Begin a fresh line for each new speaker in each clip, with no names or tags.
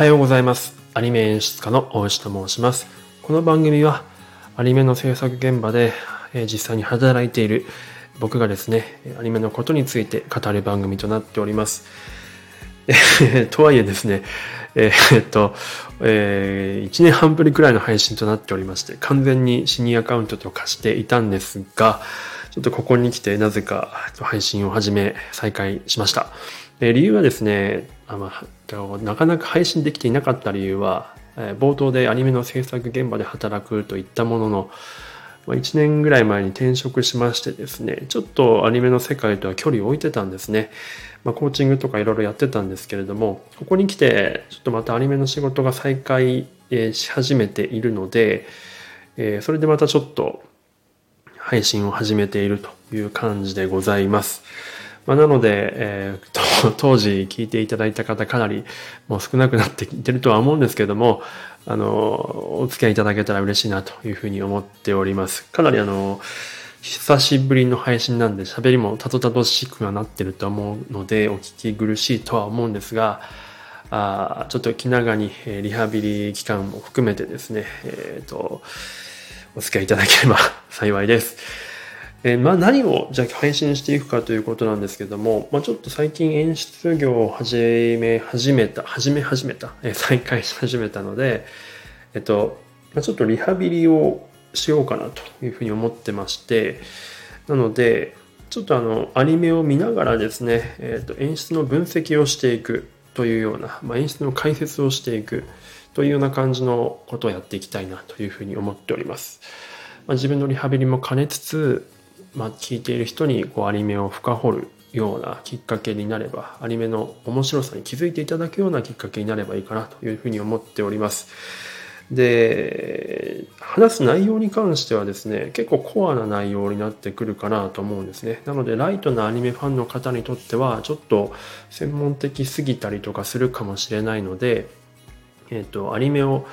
はようございます。アニメ演出家の大石と申します。この番組はアニメの制作現場で実際に働いている僕がですね、アニメのことについて語る番組となっております。とはいえですね、えーっと、え1年半ぶりくらいの配信となっておりまして、完全にシニアアカウントと化していたんですが、ちょっとここに来てなぜか配信を始め再開しました。理由はですね、あまあ、なかなか配信できていなかった理由は、えー冒頭でアニメの制作現場で働くといったものの、まあ1年ぐらい前に転職しましてですね、ちょっとアニメの世界とは距離を置いてたんですね。まあ、コーチングとかいろいろやってたんですけれども、ここに来て、ちょっとまたアニメの仕事が再開えーし始めているので、えーそれでまたちょっと配信を始めているという感じでございます。まあ、なので、えー 当時聞いていただいた方かなりもう少なくなってきてるとは思うんですけども、あの、お付き合いいただけたら嬉しいなというふうに思っております。かなりあの、久しぶりの配信なんで喋りもたどたどしくはなってると思うのでお聞き苦しいとは思うんですが、あちょっと気長にリハビリ期間も含めてですね、えーと、お付き合いいただければ 幸いです。えまあ、何をじゃあ配信していくかということなんですけども、まあ、ちょっと最近演出業を始め始めた始め始めた、え再開し始めたので、えっとまあ、ちょっとリハビリをしようかなというふうに思ってましてなのでちょっとあのアニメを見ながらですね、えー、と演出の分析をしていくというような、まあ、演出の解説をしていくというような感じのことをやっていきたいなというふうに思っております。ま、自分のリハビリも兼ねつつ、まあ、聞いている人にこうアニメを深掘るようなきっかけになればアニメの面白さに気づいていただくようなきっかけになればいいかなというふうに思っております。で話す内容に関してはですね結構コアな内容になってくるかなと思うんですねなのでライトなアニメファンの方にとってはちょっと専門的すぎたりとかするかもしれないのでえっ、とアニメを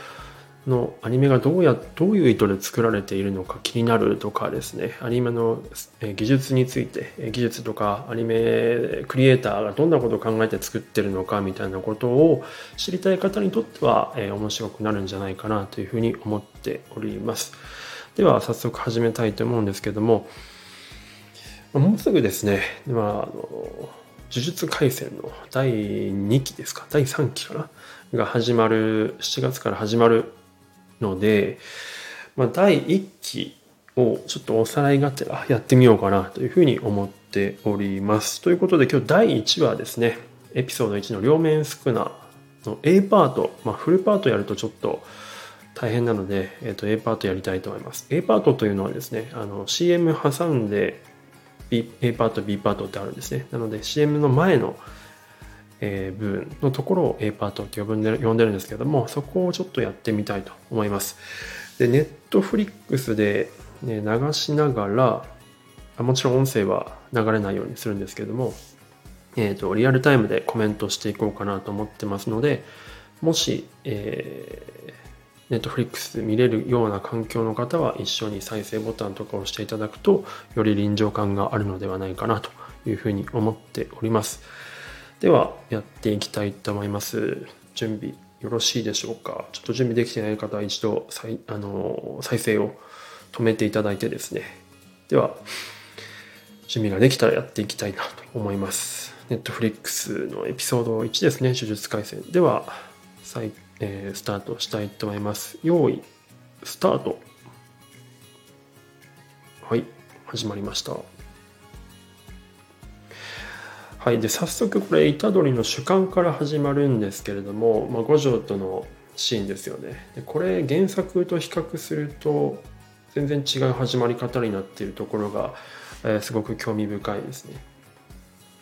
のアニメがどうやどういう意図で作られているのか気になるとかですね。アニメの技術について技術とかアニメクリエイターがどんなことを考えて作ってるのかみたいなことを知りたい方にとっては、え面白くなるんじゃないかなというふうに思っております。では早速始めたいと思うんですけどももうすぐですね、まあ、あの呪術廻戦の第2期ですか？第3期かな？が始まる7月から始まるので、まあ、第1期をちょっとおさらいがてらやってみようかなというふうに思っております。ということで今日第1話ですねエピソード1の両面スクナの A パート、まあ、フルパートやるとちょっと大変なので、えー、と A パートやりたいと思います。A パートというのはですねあの CM 挟んで B A パート B パートってあるんですね。なので CM の前のえー部分のところを A パートって呼んでる呼んでるんですけどもそこをちょっとやってみたいと思います。でネットフリックスで、ね、流しながらあもちろん音声は流れないようにするんですけども、えー、とリアルタイムでコメントしていこうかなと思ってますのでもし、えー、ネットフリックス見れるような環境の方は一緒に再生ボタンとかを押していただくとより臨場感があるのではないかなというふうに思っております。ではやっていきたいと思います。準備よろしいでしょうか？ちょっと準備できてない方は一度再あの再生を止めていただいてですね。では準備ができたらやっていきたいなと思います。ネットフリックスのエピソード1ですね呪術廻戦。では再、えースタートしたいと思います。用意スタート。はい始まりました。はい、で早速これ虎杖の主観から始まるんですけれども、まあ、五条とのシーンですよね。でこれ原作と比較すると全然違う始まり方になっているところが、えーすごく興味深いですね。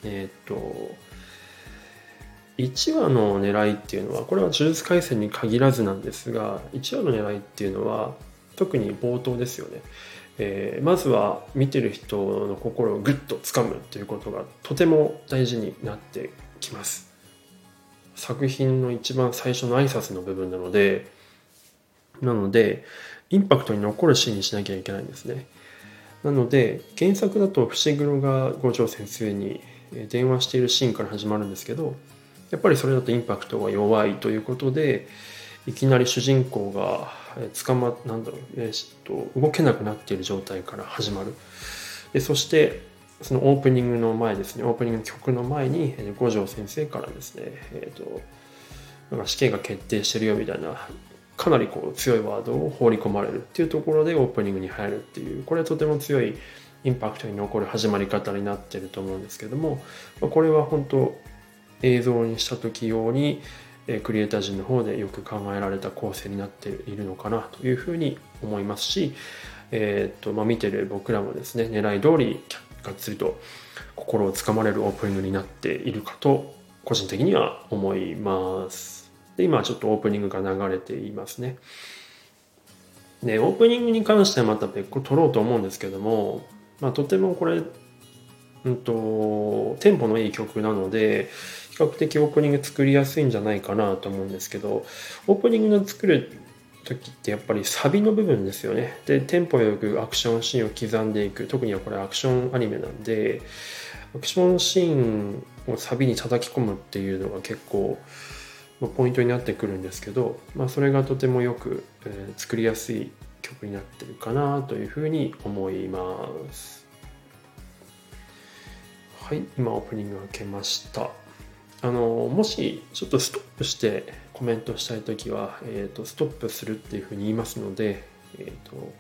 えーっと1話の狙いっていうのはこれは呪術廻戦に限らずなんですが1話の狙いっていうのは特に冒頭ですよね。えーまずは見てる人の心をぐっとつかむということがとても大事になってきます。作品の一番最初の挨拶の部分なのでなのでインパクトに残るシーンにしなきゃいけないんですね。なので原作だと伏黒が五条先生に電話しているシーンから始まるんですけどやっぱりそれだとインパクトが弱いということでいきなり主人公が捕まなんだろう、えー、と動けなくなっている状態から始まる。でそしてそのオープニングの前ですねオープニングの曲の前にえ五条先生からですね、えーと、なんか死刑が決定してるよみたいなかなりこう強いワードを放り込まれるっていうところでオープニングに入るっていうこれはとても強いインパクトに残る始まり方になってると思うんですけどもこれは本当映像にした時用にえクリエイター陣の方でよく考えられた構成になっているのかなというふうに思いますし、えーとまあ、見てる僕らもですね狙い通りがっつりと心をつかまれるオープニングになっているかと個人的には思います。で今ちょっとオープニングが流れていますね。でオープニングに関してはまた別個撮ろうと思うんですけども、まあ、とてもこれ、うんと、テンポのいい曲なので比較的オープニング作りやすいんじゃないかなと思うんですけどオープニングの作る時ってやっぱりサビの部分ですよね。でテンポよくアクションシーンを刻んでいく。特にはこれアクションアニメなんでアクションシーンをサビに叩き込むっていうのが結構ポイントになってくるんですけど、まあ、それがとてもよく、えー、作りやすい曲になってるかなというふうに思います。はい今オープニングがけました。あのもしちょっとストップしてコメントしたい時は、えーと、ストップするっていうふうに言いますので、えーと、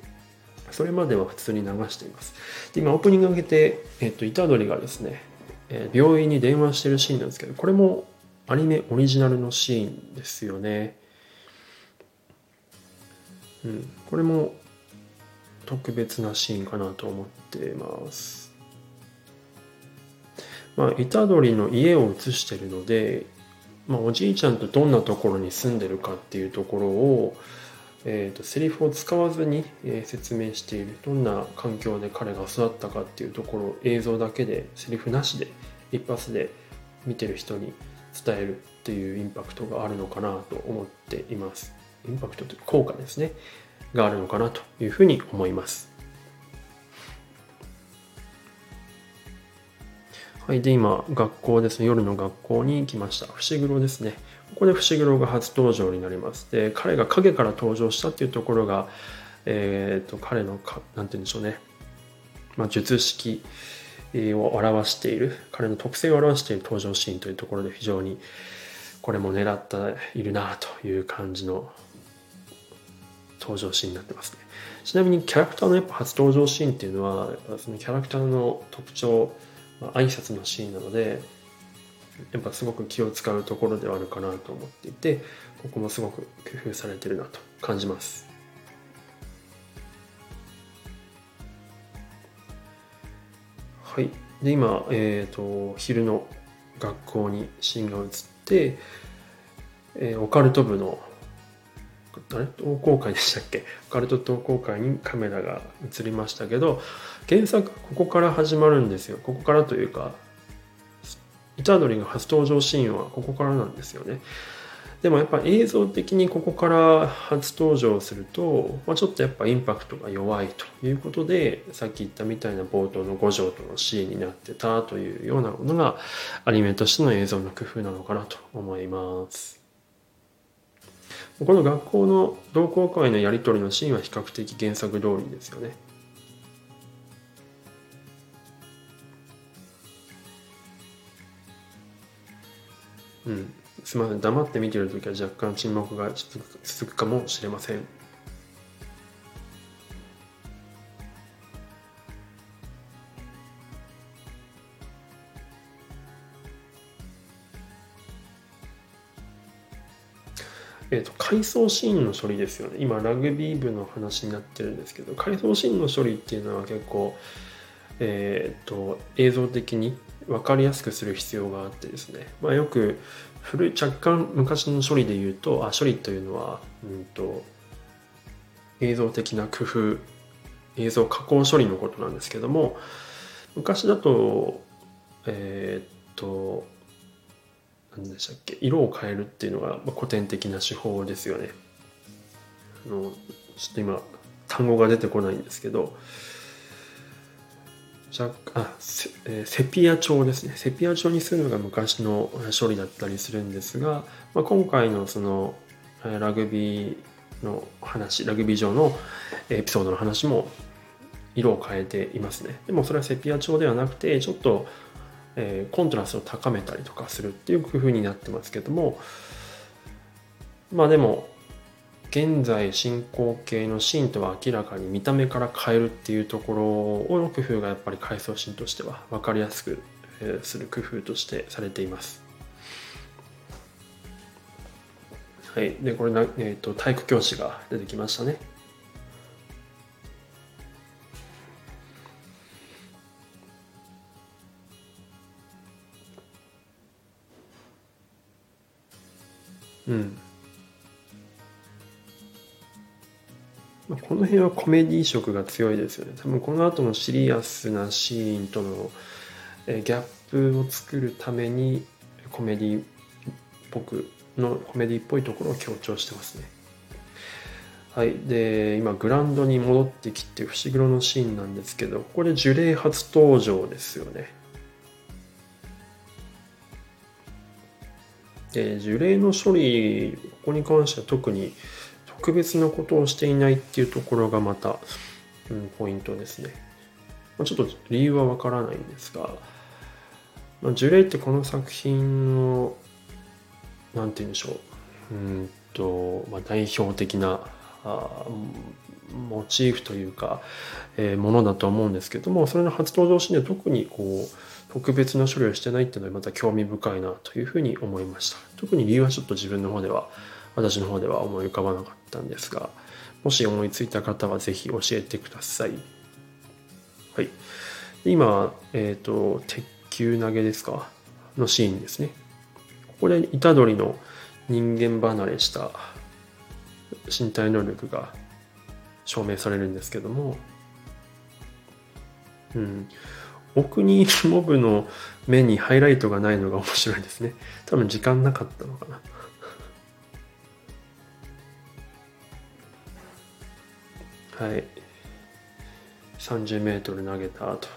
それまでは普通に流しています。で今オープニングを上げて、えーと、虎杖がですね、えー、病院に電話してるシーンなんですけどこれもアニメオリジナルのシーンですよね。うんこれも特別なシーンかなと思ってます。まあ、虎杖の家を映してるので、まあ、おじいちゃんとどんなところに住んでるかっていうところを、えーと、セリフを使わずに、えー、説明しているどんな環境で彼が育ったかっていうところを映像だけでセリフなしで一発で見てる人に伝えるっていうインパクトがあるのかなと思っています。インパクトという効果ですね。があるのかなというふうに思います。はい。で、今、学校ですね。夜の学校に来ました。伏黒ですね。ここで伏黒が初登場になります。で、彼が影から登場したっていうところが、えっ、ー、と、彼のか、なんて言うんでしょうね。まあ、術式を表している、彼の特性を表している登場シーンというところで非常に、これも狙っているなという感じの登場シーンになってますね。ちなみにキャラクターのやっぱ初登場シーンっていうのは、そのキャラクターの特徴、まあ、挨拶のシーンなのでやっぱすごく気を使うところではあるかなと思っていてここもすごく工夫されてるなと感じます。はい。で今、えーと、昼の学校にシーンが映って、えー、オカルト部のあれ？同好会でしたっけ？オカルト同好会にカメラが映りましたけど原作ここから始まるんですよ。ここからというか虎杖が初登場シーンはここからなんですよね。でもやっぱ映像的にここから初登場すると、まあ、ちょっとやっぱインパクトが弱いということでさっき言ったみたいな冒頭の五条とのシーンになってたというようなものがアニメとしての映像の工夫なのかなと思います。この学校の同好会のやり取りのシーンは比較的原作通りですよね。うん、すみません。黙って見てる時は若干沈黙が続くかもしれません。えーと、回想シーンの処理ですよね。今ラグビー部の話になってるんですけど回想シーンの処理っていうのは結構えーと映像的に分かりやすくする必要があってですね、まあ、よく古い若干昔の処理で言うとあ処理というのは、うんと、映像的な工夫映像加工処理のことなんですけども昔だとえー、っと何でしたっけ？色を変えるっていうのが古典的な手法ですよね。あのちょっと今単語が出てこないんですけどあセ,、え、セピア調ですね。セピア調にするのが昔の処理だったりするんですが、まあ、今回のそのラグビーの話ラグビー上のエピソードの話も色を変えていますね。でもそれはセピア調ではなくてちょっと、えー、コントラストを高めたりとかするっていう工夫になってますけどもまあでも現在進行形のシーンとは明らかに見た目から変えるっていうところの工夫がやっぱり回想シーンとしては分かりやすくする工夫としてされています。はい。で、これな、えっ、ー、と、体育教師が出てきましたね。うん。まあ、この辺はコメディ色が強いですよね。多分この後のシリアスなシーンとの、えギャップを作るためにコメディっぽくのコメディっぽいところを強調してますね。はい。で、今グランドに戻ってきて伏黒のシーンなんですけど、ここで樹齢初登場ですよね。で、樹齢の処理、ここに関しては特に特別なことをしていないっていうところがまた、うん、ポイントですね。まあ、ちょっと理由はわからないんですが、まあ、樹齢ってこの作品の、なんて言うんでしょう、うんと、まあ、代表的なあモチーフというか、えー、ものだと思うんですけども、それの初登場シーンで特にこう、特別な処理をしてないっていうのはまた興味深いなというふうに思いました。特に理由はちょっと自分の方では私の方では思い浮かばなかったんですが、もし思いついた方はぜひ教えてください。はい。今、えっ、ー、と、鉄球投げですか？のシーンですね。ここで虎杖の人間離れした身体能力が証明されるんですけども、うん。奥にいるモブの目にハイライトがないのが面白いですね。多分時間なかったのかな。はい 30m 投げた後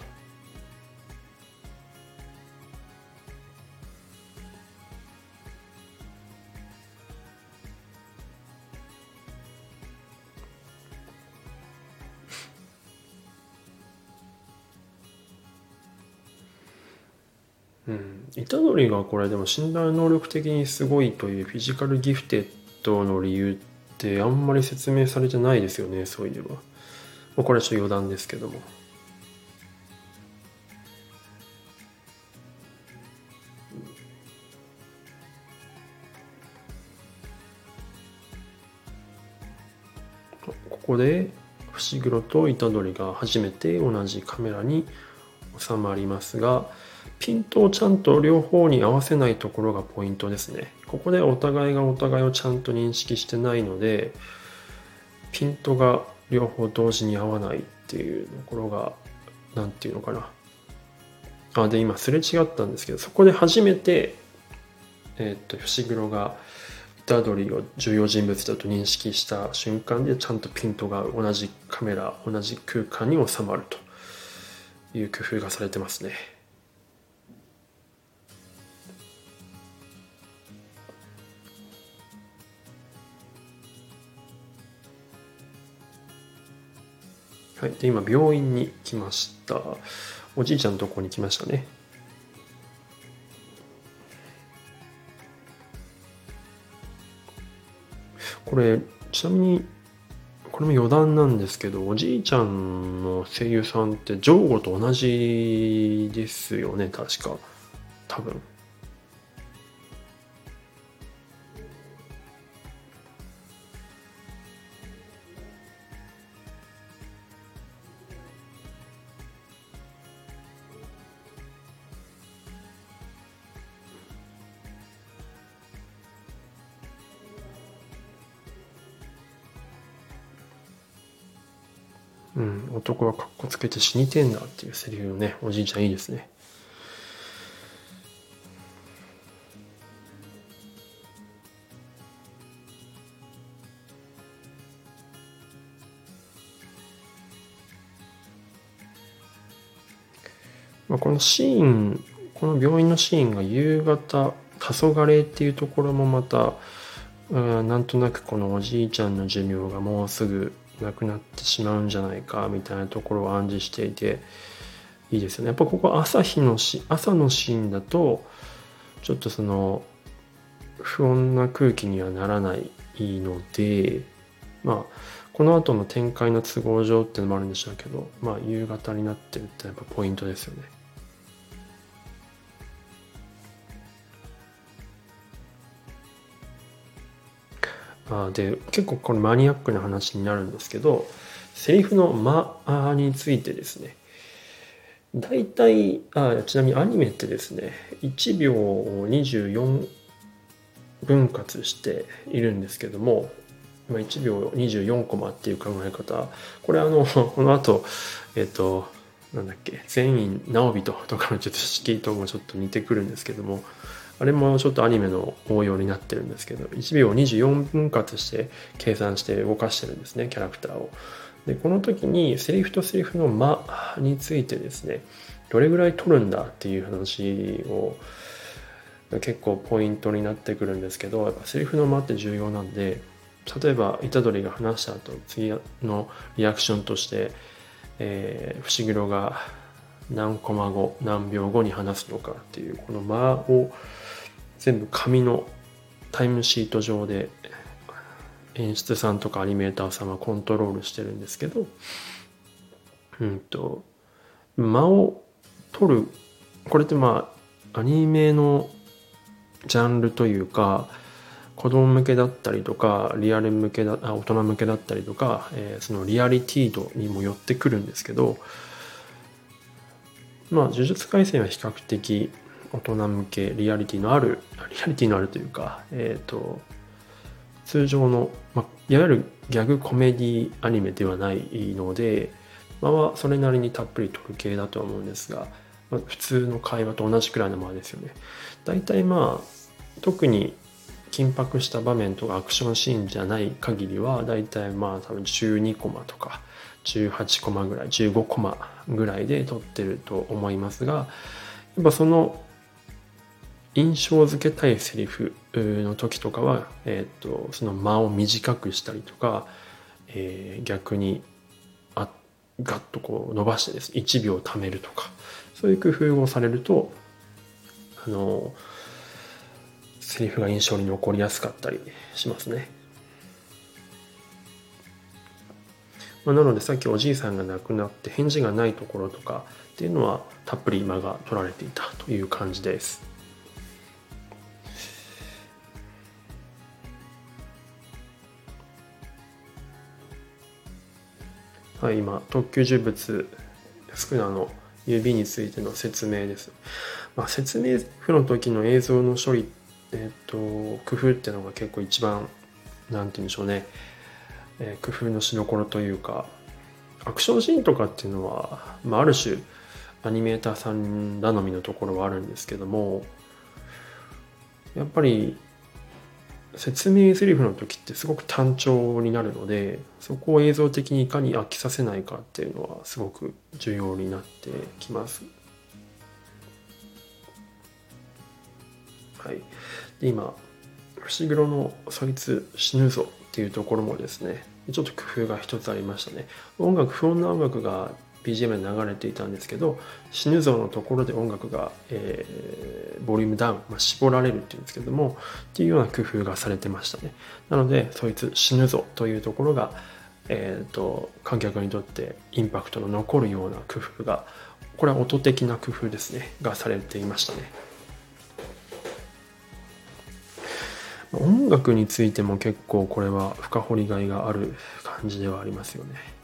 うん、虎杖がこれでも診断能力的にすごいというフィジカルギフテッドの理由ってあんまり説明されてないですよねそういえば、まあ、これはちょっと余談ですけども。ここで伏黒と虎杖が初めて同じカメラに収まりますがピントをちゃんと両方に合わせないところがポイントですね。ここでお互いがお互いをちゃんと認識してないので、ピントが両方同時に合わないっていうところが、何て言うのかな。あ、で、今すれ違ったんですけど、そこで初めて、えっ、と、伏黒が虎杖を重要人物だと認識した瞬間で、ちゃんとピントが同じカメラ、同じ空間に収まるという工夫がされてますね。はい、で今病院に来ました。おじいちゃんのとこに来ましたね。これちなみにこれも余談なんですけどおじいちゃんの声優さんってジョーゴと同じですよね確か。多分。うん、男はかっこつけて死にてんだっていうセリフのね、おじいちゃんいいですね。まあ、このシーンこの病院のシーンが夕方黄昏っていうところもまたうんなんとなくこのおじいちゃんの寿命がもうすぐなくなってしまうんじゃないかみたいなところを暗示していていいですよねやっぱここ朝日のし朝のシーンだとちょっとその不穏な空気にはならないのでまあこの後の展開の都合上っていうのもあるんでしょうけどまあ夕方になってるってやっぱポイントですよね。あで結構これマニアックな話になるんですけどセリフの「間」についてですね。大体あちなみにアニメってですね1秒を24分割しているんですけども1秒24コマっていう考え方。これあの この後えっ、となんだっけ全員直人とかのちょっと式ともちょっと似てくるんですけどもあれもちょっとアニメの応用になってるんですけど1秒24分割して計算して動かしてるんですねキャラクターを。でこの時にセリフとセリフの間についてですねどれぐらい取るんだっていう話を結構ポイントになってくるんですけどやっぱセリフの間って重要なんで例えば虎杖が話した後次のリアクションとして、えー、伏黒が何コマ後何秒後に話すのかっていうこの間を全部紙のタイムシート上で演出さんとかアニメーターさんはコントロールしてるんですけど、うんと、間を取る、これってまあ、アニメのジャンルというか、子供向けだったりとか、リアル向けだ、あ大人向けだったりとか、えー、そのリアリティ度にも寄ってくるんですけど、まあ、呪術廻戦は比較的大人向けリアリティのあるリアリティのあるというか、えっ、ー、と通常の、まあ、いわゆるギャグコメディアニメではないので、まあ、それなりにたっぷり撮る系だとは思うんですが、まあ、普通の会話と同じくらいのままですよね。大体まあ特に緊迫した場面とかアクションシーンじゃない限りは大体まあ多分12コマとか18コマぐらい15コマぐらいで撮ってると思いますがやっぱその印象付けたいセリフの時とかは、えーと、その間を短くしたりとか、えー、逆にあガッとこう伸ばしてですね1秒貯めるとかそういう工夫をされるとあのセリフが印象に残りやすかったりしますね。まあ、なのでさっきおじいさんが亡くなって返事がないところとかっていうのはたっぷり間が取られていたという感じです。はい、今、特級呪物、スクナの指についての説明です。まあ、説明譜の時の映像の処理、えっ、ー、と、工夫っていうのが結構一番、なんて言うんでしょうね、えー、工夫のしどころというか、アクションシーンとかっていうのは、まあ、ある種、アニメーターさん頼みのところはあるんですけども、やっぱり説明台詞の時ってすごく単調になるのでそこを映像的にいかに飽きさせないかっていうのはすごく重要になってきます。はい、で今伏黒の「そいつ死ぬぞ」っていうところもですねちょっと工夫が一つありましたね。音楽不穏な音楽が BGM で流れていたんですけど死ぬぞのところで音楽が、えー、ボリュームダウン、まあ、絞られるっていうんですけどもっていうような工夫がされてましたね。なのでそいつ死ぬぞというところが、えーと、観客にとってインパクトの残るような工夫がこれは音的な工夫ですね。がされていましたね。音楽についても結構これは深掘りがいがある感じではありますよね。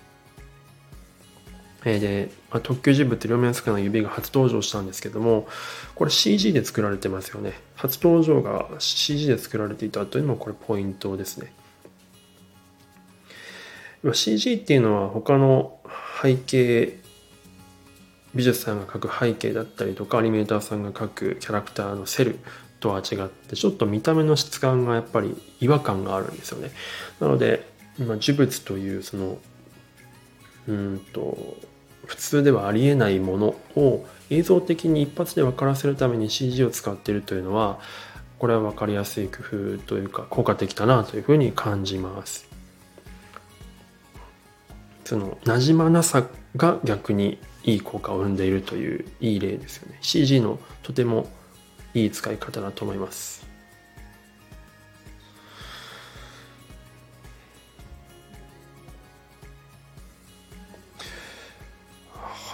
えで、まあ、特級人物って両面スカの指が初登場したんですけども、これ CG で作られてますよね。初登場が CG で作られていたというのもこれポイントですね。CG っていうのは他の背景、美術さんが描く背景だったりとか、アニメーターさんが描くキャラクターのセルとは違って、ちょっと見た目の質感がやっぱり違和感があるんですよね。なので、今、呪物というその、うんと、普通ではありえないものを映像的に一発で分からせるために CG を使っているというのはこれは分かりやすい工夫というか効果的だなというふうに感じます。そのなじまなさが逆にいい効果を生んでいるといういい例ですよね。CG のとてもいい使い方だと思います。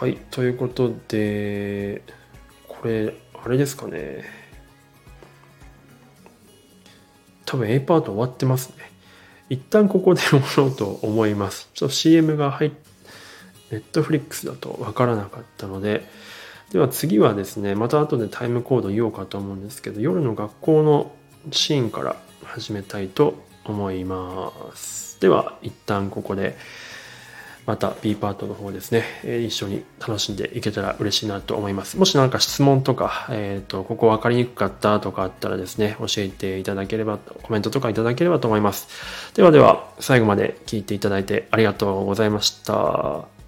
はい、ということで、これ、あれですかね。多分 A パート終わってますね。一旦ここで終わろうと思います。ちょっと CM が入っ、Netflix だとわからなかったので、では次はですね、また後でタイムコード言おうかと思うんですけど、夜の学校のシーンから始めたいと思います。では、一旦ここで、また B パートの方ですね、え一緒に楽しんでいけたら嬉しいなと思います。もし何か質問とか、えっ、ー、と、ここ分かりにくかったとかあったらですね、教えていただければ、コメントとかいただければと思います。ではでは、最後まで聞いていただいてありがとうございました。